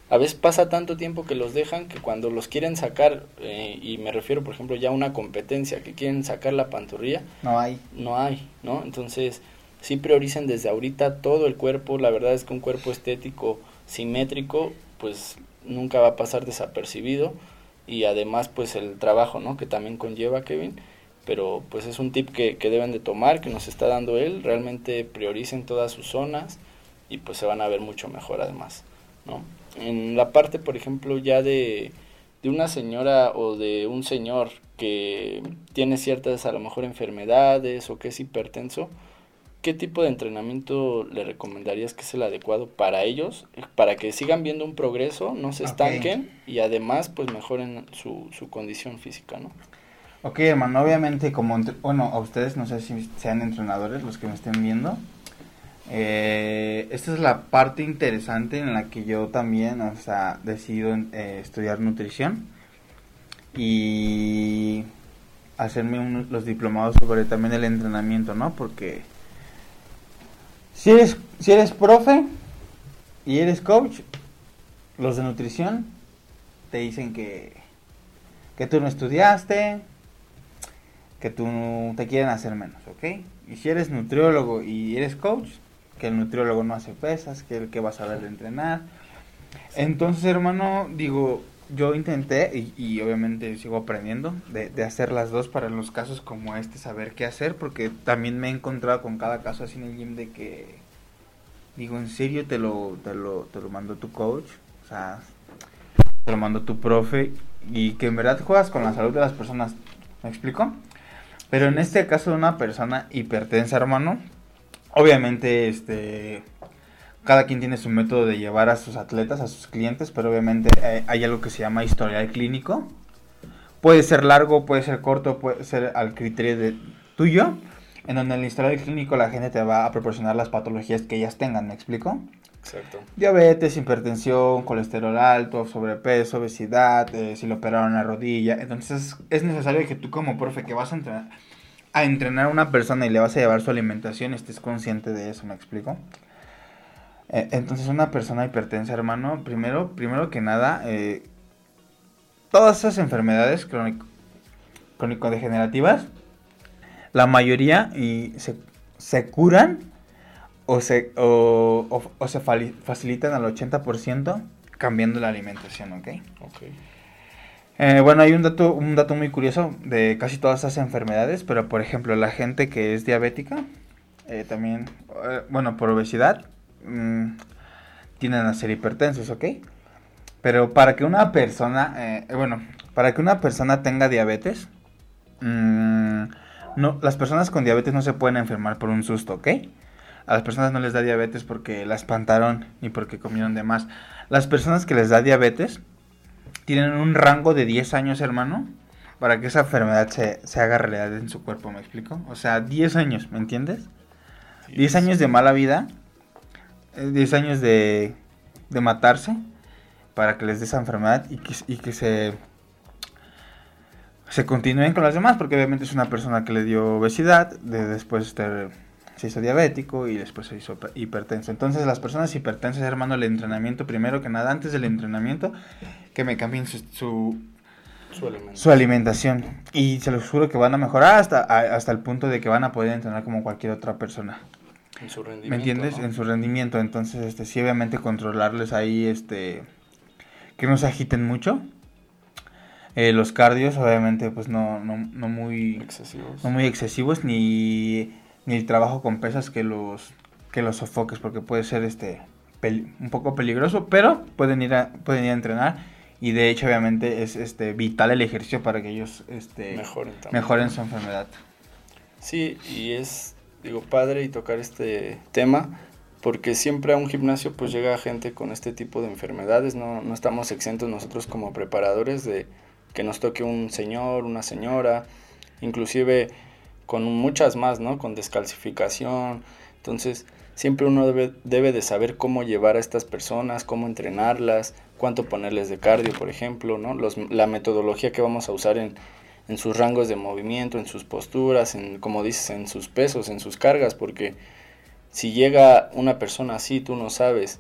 a veces pasa tanto tiempo que los dejan que cuando los quieren sacar, eh, y me refiero por ejemplo ya a una competencia, que quieren sacar la pantorrilla, no hay. No hay, ¿no? Entonces, sí prioricen desde ahorita todo el cuerpo, la verdad es que un cuerpo estético simétrico, pues nunca va a pasar desapercibido, y además pues el trabajo, ¿no? Que también conlleva Kevin, pero pues es un tip que, que deben de tomar, que nos está dando él, realmente prioricen todas sus zonas, y pues se van a ver mucho mejor además, ¿no? en la parte, por ejemplo, ya de, de una señora o de un señor que tiene ciertas a lo mejor enfermedades o que es hipertenso, ¿qué tipo de entrenamiento le recomendarías que es el adecuado para ellos? Para que sigan viendo un progreso, no se estanquen y además pues mejoren su, su condición física, ¿no? Ok, hermano, obviamente como, bueno, a ustedes no sé si sean entrenadores los que me estén viendo, eh, esta es la parte interesante en la que yo también, o sea, decido eh, estudiar nutrición y hacerme los diplomados sobre también el entrenamiento, ¿no? Porque si eres, si eres profe y eres coach, los de nutrición te dicen que, que tú no estudiaste, que tú te quieren hacer menos, ¿ok? Y si eres nutriólogo y eres coach, que el nutriólogo no hace pesas, que el que va a saber de entrenar. Entonces, hermano, digo, yo intenté y, obviamente sigo aprendiendo de, de, hacer las dos para los casos como este, saber qué hacer, porque también me he encontrado con cada caso así en el gym de que, digo, en serio te lo, te lo, te lo mandó tu coach, o sea, te lo mandó tu profe y que en verdad juegas con la salud de las personas, ¿me explico? Pero en este caso de una persona hipertensa, hermano, Obviamente, este, cada quien tiene su método de llevar a sus atletas, a sus clientes, pero obviamente eh, hay algo que se llama historial clínico. Puede ser largo, puede ser corto, puede ser al criterio de tuyo, en donde en el historial clínico la gente te va a proporcionar las patologías que ellas tengan, ¿me explico? Exacto. Diabetes, hipertensión, colesterol alto, sobrepeso, obesidad, eh, si lo operaron la rodilla. Entonces es necesario que tú como profe que vas a entrenar, a entrenar a una persona y le vas a llevar su alimentación, estés consciente de eso, ¿me explico? Eh, entonces una persona hipertensa, hermano, primero, primero que nada, eh, todas esas enfermedades crónico, crónico-degenerativas, la mayoría y se, se curan o se, o, o se facilitan al 80% cambiando la alimentación, ¿ok? Ok. Eh, bueno, hay un dato, un dato muy curioso de casi todas esas enfermedades, pero por ejemplo, la gente que es diabética, eh, también, eh, bueno, por obesidad, mm, tienden a ser hipertensos, ¿ok? Pero para que una persona, eh, bueno, para que una persona tenga diabetes, mm, no, las personas con diabetes no se pueden enfermar por un susto, ¿ok? A las personas no les da diabetes porque la espantaron ni porque comieron de más. Las personas que les da diabetes tienen un rango de 10 años, hermano, para que esa enfermedad se, se haga realidad en su cuerpo, ¿me explico? O sea, 10 años, ¿me entiendes? 10 años de mala vida, 10 eh, años de, de matarse para que les dé esa enfermedad y que, y que se, se continúen con las demás, porque obviamente es una persona que le dio obesidad, de, después este, se hizo diabético y después se hizo hipertenso. Entonces las personas hipertensas, hermano, el entrenamiento, primero que nada, antes del entrenamiento, que me cambien su, su, su, alimentación. Y se los juro que van a mejorar hasta, hasta el punto de que van a poder entrenar como cualquier otra persona. En su rendimiento. ¿Me entiendes? En su rendimiento. Entonces, este, sí, obviamente controlarles ahí, este, que no se agiten mucho. Eh, los cardios, obviamente, pues no, no, no muy excesivos. No muy excesivos, ni, ni el trabajo con pesas que los, que los sofoques, porque puede ser este un poco peligroso, pero pueden ir a, pueden ir a entrenar y de hecho obviamente es este vital el ejercicio para que ellos este mejoren, mejoren su enfermedad. Sí, y es digo padre y tocar este tema porque siempre a un gimnasio pues llega gente con este tipo de enfermedades, no, no estamos exentos nosotros como preparadores de que nos toque un señor, una señora, inclusive con muchas más, ¿no? Con descalcificación. Entonces, siempre uno debe, debe de saber cómo llevar a estas personas, cómo entrenarlas, cuánto ponerles de cardio, por ejemplo, ¿no? Los, la metodología que vamos a usar en, en sus rangos de movimiento, en sus posturas, en, como dices, en sus pesos, en sus cargas, porque si llega una persona así, tú no sabes,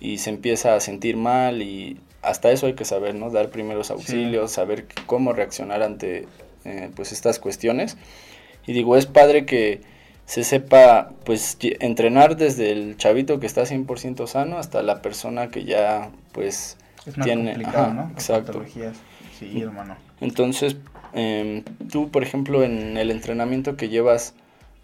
y se empieza a sentir mal y hasta eso hay que saber, ¿no? Dar primeros auxilios, saber cómo reaccionar ante eh, pues estas cuestiones. Y digo, es padre que se sepa pues entrenar desde el chavito que está 100% sano hasta la persona que ya pues tiene... ¿no? Exacto. Sí, hermano. Entonces, em, tú, por ejemplo, en el entrenamiento que llevas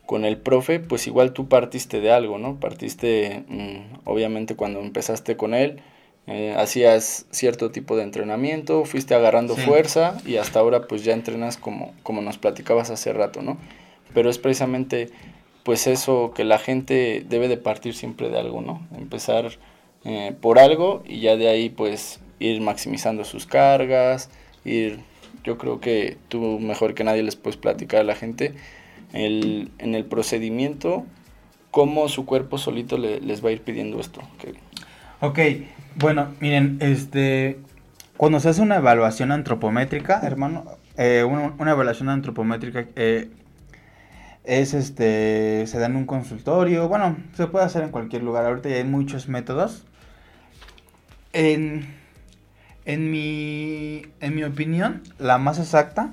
con el profe, pues igual tú partiste de algo, ¿no? Partiste, mm, obviamente, cuando empezaste con él, eh, hacías cierto tipo de entrenamiento, fuiste agarrando fuerza y hasta ahora pues ya entrenas como, como nos platicabas hace rato, ¿no? Pero es precisamente pues eso que la gente debe de partir siempre de algo, ¿no? Empezar eh, por algo y ya de ahí pues ir maximizando sus cargas, ir, yo creo que tú mejor que nadie les puedes platicar a la gente el, en el procedimiento cómo su cuerpo solito les va a ir pidiendo esto. Ok, bueno, miren, este, cuando se hace una evaluación antropométrica, hermano, eh, una, evaluación antropométrica eh, es este, se da en un consultorio, bueno, se puede hacer en cualquier lugar, ahorita ya hay muchos métodos. En, en, mi, en mi opinión, la más exacta,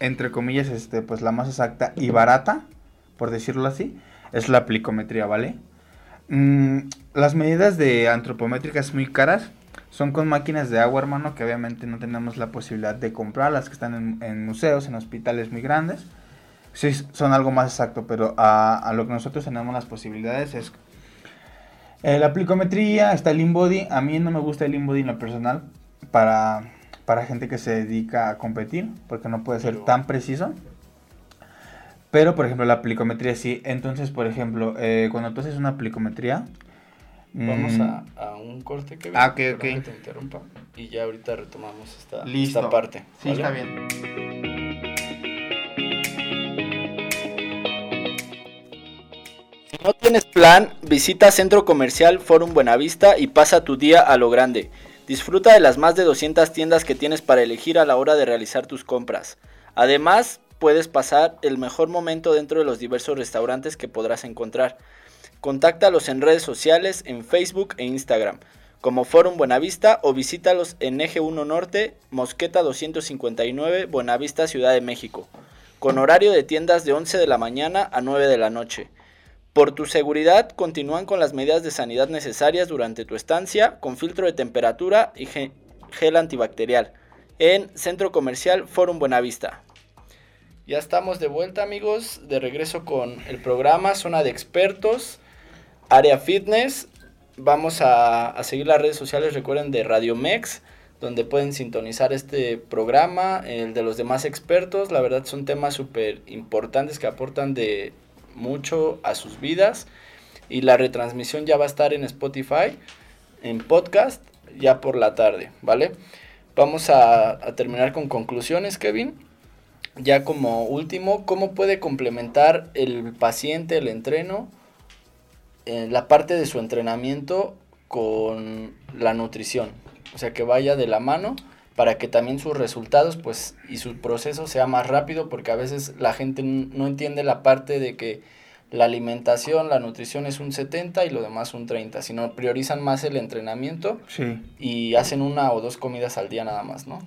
entre comillas, este, pues la más exacta y barata, por decirlo así, es la plicometría, ¿vale? Mm, las medidas de antropométricas muy caras son con máquinas de agua, hermano, que obviamente no tenemos la posibilidad de comprar, las que están en, museos, en hospitales muy grandes. Sí, son algo más exacto, pero a, a lo que nosotros tenemos las posibilidades es eh, la plicometría, está el InBody. A mí no me gusta el InBody en lo personal para, para gente que se dedica a competir, porque no puede ser tan preciso. Pero, por ejemplo, la plicometría sí. Entonces, por ejemplo, eh, cuando tú haces una plicometría... Vamos mm, a, a, un corte que ah, ok, ok. te interrumpa. Y ya ahorita retomamos esta, esta parte. Sí, está bien. No tienes plan, visita Centro Comercial Forum Buenavista y pasa tu día a lo grande. Disfruta de las más de 200 tiendas que tienes para elegir a la hora de realizar tus compras. Además, puedes pasar el mejor momento dentro de los diversos restaurantes que podrás encontrar. Contáctalos en redes sociales, en Facebook e Instagram, como Forum Buenavista o visítalos en Eje 1 Norte, Mosqueta 259, Buenavista, Ciudad de México, con horario de tiendas de 11 de la mañana a 9 de la noche. Por tu seguridad, continúan con las medidas de sanidad necesarias durante tu estancia, con filtro de temperatura y gel antibacterial, en Centro Comercial Forum Buenavista. Ya estamos de vuelta amigos, de regreso con el programa Zona de Expertos. Área Fitness. Vamos a, a seguir las redes sociales, recuerden, de Radio Mex donde pueden sintonizar este programa, el de los demás expertos. La verdad son temas súper importantes que aportan de mucho a sus vidas. Y la retransmisión ya va a estar en Spotify, en podcast, ya por la tarde, ¿vale? Vamos a, terminar con conclusiones, Kevin. Ya como último, ¿cómo puede complementar el paciente el entreno, en la parte de su entrenamiento con la nutrición? o sea, que vaya de la mano para que también sus resultados pues y su proceso sea más rápido porque a veces la gente no entiende la parte de que la alimentación, la nutrición es un 70 y lo demás un 30, sino priorizan más el entrenamiento sí. y hacen una o dos comidas al día nada más, ¿no?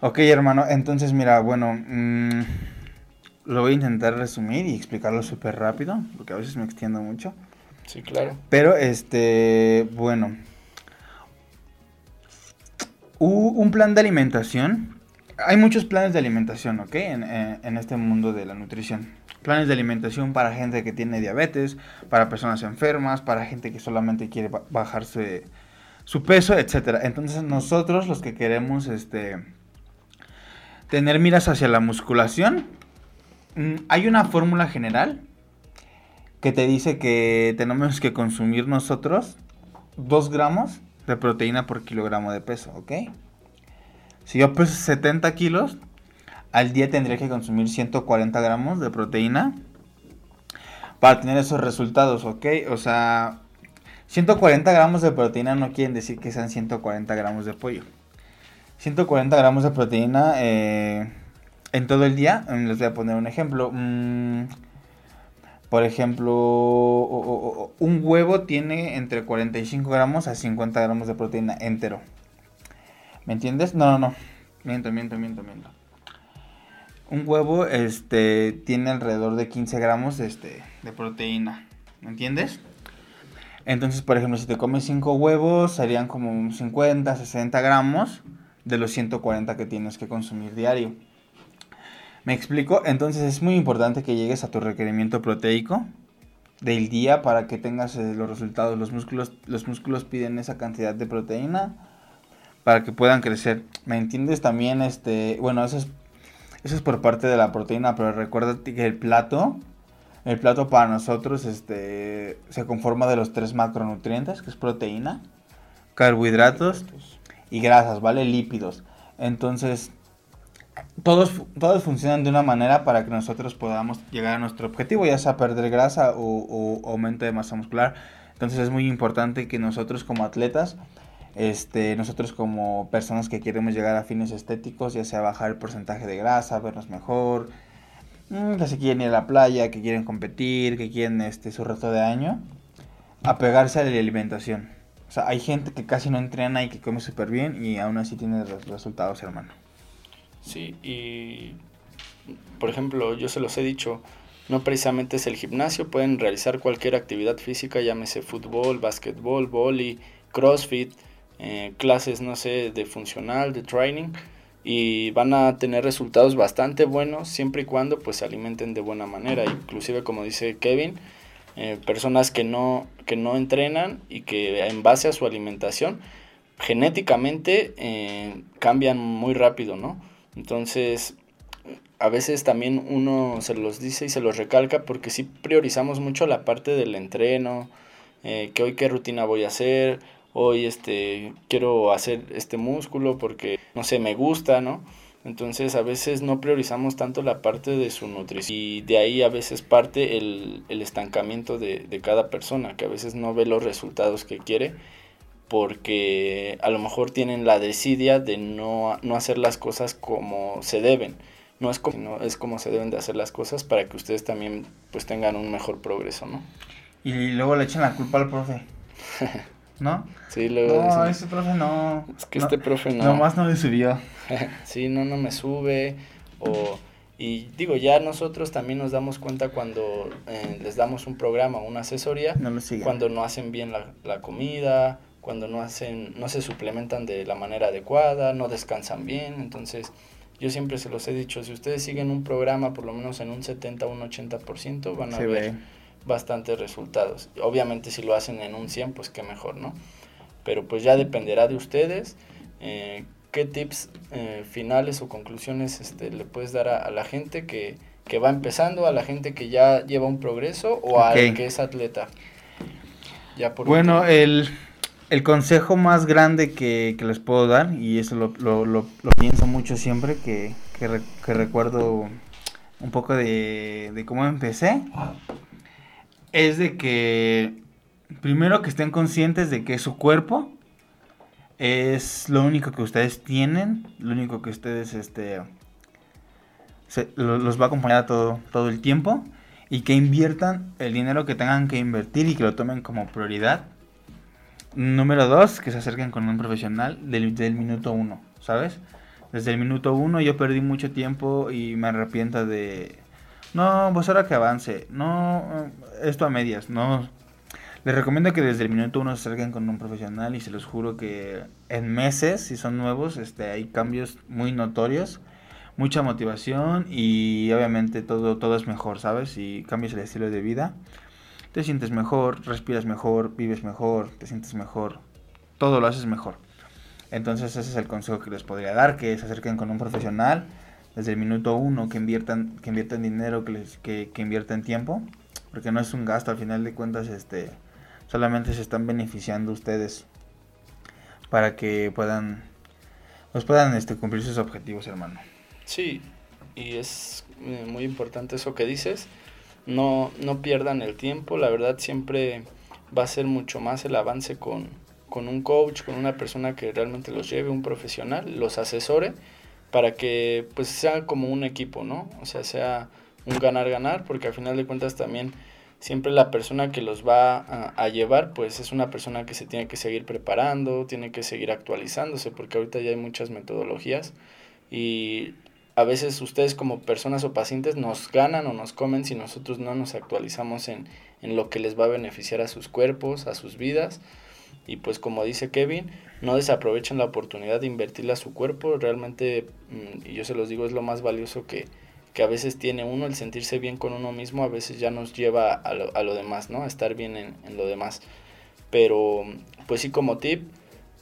Ok, hermano, entonces mira, bueno, mm, lo voy a intentar resumir y explicarlo súper rápido, porque a veces me extiendo mucho. Sí, claro. Pero, este, bueno, un plan de alimentación. Hay muchos planes de alimentación, ¿ok? En, este mundo de la nutrición. Planes de alimentación para gente que tiene diabetes, para personas enfermas, para gente que solamente quiere bajarse su peso, etc. Entonces nosotros los que queremos este, tener miras hacia la musculación, mm, hay una fórmula general que te dice que tenemos que consumir nosotros 2 gramos de proteína por kilogramo de peso, ¿ok? Si yo peso 70 kilos, al día tendría que consumir 140 gramos de proteína para tener esos resultados, ¿ok? O sea, 140 gramos de proteína no quieren decir que sean 140 gramos de pollo. 140 gramos de proteína eh, en todo el día, les voy a poner un ejemplo. Mm, por ejemplo, un huevo tiene entre 45 gramos a 50 gramos de proteína entero. ¿Me entiendes? No, no, no. Miento, miento, miento, miento. Un huevo este, tiene alrededor de 15 gramos este, de proteína. ¿Me entiendes? Entonces, por ejemplo, si te comes 5 huevos, serían como 50, 60 gramos de los 140 que tienes que consumir diario. ¿Me explico? Entonces es muy importante que llegues a tu requerimiento proteico del día para que tengas eh, los resultados. Los músculos, los músculos piden esa cantidad de proteína para que puedan crecer. ¿Me entiendes? También, este, bueno, eso es, eso es por parte de la proteína, pero recuerda que el plato, el plato para nosotros, este, se conforma de los tres macronutrientes, que es proteína, carbohidratos y grasas, ¿vale? Lípidos. Entonces, todos, todos funcionan de una manera para que nosotros podamos llegar a nuestro objetivo, ya sea perder grasa o, aumento de masa muscular. Entonces es muy importante que nosotros como atletas, este, nosotros como personas que queremos llegar a fines estéticos, ya sea bajar el porcentaje de grasa, vernos mejor, mm, que se quieren ir a la playa, que quieren competir, que quieren este, su reto de año, apegarse a la alimentación. O sea, hay gente que casi no entrena y que come súper bien y aún así tiene resultados, hermano. Sí, y por ejemplo, yo se los he dicho, no precisamente es el gimnasio, pueden realizar cualquier actividad física, llámese fútbol, básquetbol, vóley, crossfit, eh, clases, no sé, de funcional, de training, y van a tener resultados bastante buenos siempre y cuando pues se alimenten de buena manera, inclusive como dice Kevin, eh, personas que no, que no entrenan y que en base a su alimentación genéticamente eh, cambian muy rápido, ¿no? Entonces, a veces también uno se los dice y se los recalca porque sí priorizamos mucho la parte del entreno, eh, que hoy qué rutina voy a hacer, hoy este quiero hacer este músculo porque no sé, me gusta, ¿no? Entonces a veces no priorizamos tanto la parte de su nutrición y de ahí a veces parte el, el estancamiento de, de cada persona, que a veces no ve los resultados que quiere porque a lo mejor tienen la desidia de no, hacer las cosas como se deben. No es como, es como se deben de hacer las cosas para que ustedes también pues tengan un mejor progreso, ¿no? Y luego le echan la culpa al profe. ¿No? Sí, luego No, ese profe no. Es que este profe no. Nomás no le subió. sí, no, no me sube. O, y digo, ya nosotros también nos damos cuenta cuando eh, les damos un programa, una asesoría, no cuando no hacen bien la, la comida, cuando no hacen, no se suplementan de la manera adecuada, no descansan bien, entonces yo siempre se los he dicho, si ustedes siguen un programa por lo menos en un 70 o un 80%, van a ver bastantes resultados. Obviamente si lo hacen en un 100, pues qué mejor, ¿no? Pero pues ya dependerá de ustedes. Eh, ¿Qué tips eh, finales o conclusiones este, le puedes dar a, la gente que, que, va empezando, a la gente que ya lleva un progreso o a al que es atleta? Ya por bueno, el, el, consejo más grande que, les puedo dar, y eso lo, pienso mucho siempre, que, recuerdo un poco de, de cómo empecé, es de que primero que estén conscientes de que su cuerpo es lo único que ustedes tienen, lo único que ustedes este los va a acompañar todo, todo el tiempo y que inviertan el dinero que tengan que invertir y que lo tomen como prioridad. Número dos, que se acerquen con un profesional del, del minuto uno, ¿sabes? Desde el minuto uno yo perdí mucho tiempo y me arrepiento de... No, pues ahora que avance. No, esto a medias. No. Les recomiendo que desde el minuto uno se acerquen con un profesional y se los juro que en meses, si son nuevos, este, hay cambios muy notorios, mucha motivación y obviamente todo, todo es mejor, ¿sabes? Si cambias el estilo de vida, te sientes mejor, respiras mejor, vives mejor, te sientes mejor, todo lo haces mejor. Entonces ese es el consejo que les podría dar, que se acerquen con un profesional desde el minuto uno, que inviertan, que inviertan dinero, que, les, que, que inviertan tiempo, porque no es un gasto, al final de cuentas este, solamente se están beneficiando ustedes para que puedan, pues puedan este, cumplir sus objetivos, hermano. Sí, y es eh, muy importante eso que dices. No, no pierdan el tiempo, la verdad siempre va a ser mucho más el avance con, con un coach, con una persona que realmente los lleve, un profesional, los asesore, para que pues sea como un equipo, ¿no? O sea, sea un ganar-ganar, porque al final de cuentas también siempre la persona que los va a, llevar, pues es una persona que se tiene que seguir preparando, tiene que seguir actualizándose, porque ahorita ya hay muchas metodologías y a veces ustedes como personas o pacientes nos ganan o nos comen si nosotros no nos actualizamos en, en lo que les va a beneficiar a sus cuerpos, a sus vidas y pues como dice Kevin, no desaprovechen la oportunidad de invertirle a su cuerpo. Realmente, mm, yo se los digo, es lo más valioso que, que a veces tiene uno, el sentirse bien con uno mismo, a veces ya nos lleva a lo, a lo demás, ¿no? A estar bien en, en, lo demás. Pero, pues sí, como tip,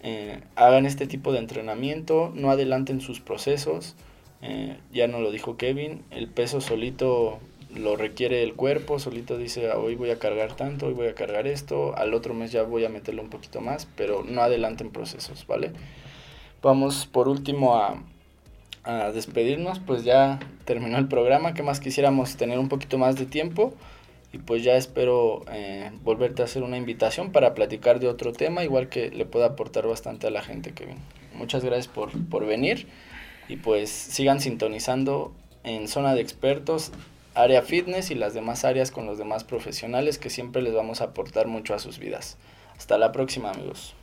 eh, hagan este tipo de entrenamiento, no adelanten sus procesos. Eh, ya no lo dijo Kevin, el peso solito lo requiere el cuerpo, solito dice, ah, hoy voy a cargar tanto, hoy voy a cargar esto, al otro mes ya voy a meterlo un poquito más, pero no adelanten procesos, ¿vale? Vamos por último a, a despedirnos, pues ya terminó el programa, que más quisiéramos tener un poquito más de tiempo y pues ya espero eh, volverte a hacer una invitación para platicar de otro tema, igual que le pueda aportar bastante a la gente, Kevin. Muchas gracias por, por venir y pues sigan sintonizando en Zona de Expertos área fitness y las demás áreas con los demás profesionales que siempre les vamos a aportar mucho a sus vidas. Hasta la próxima amigos.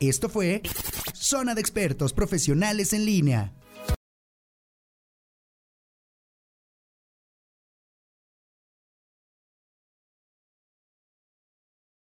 Esto fue Zona de Expertos Profesionales en Línea.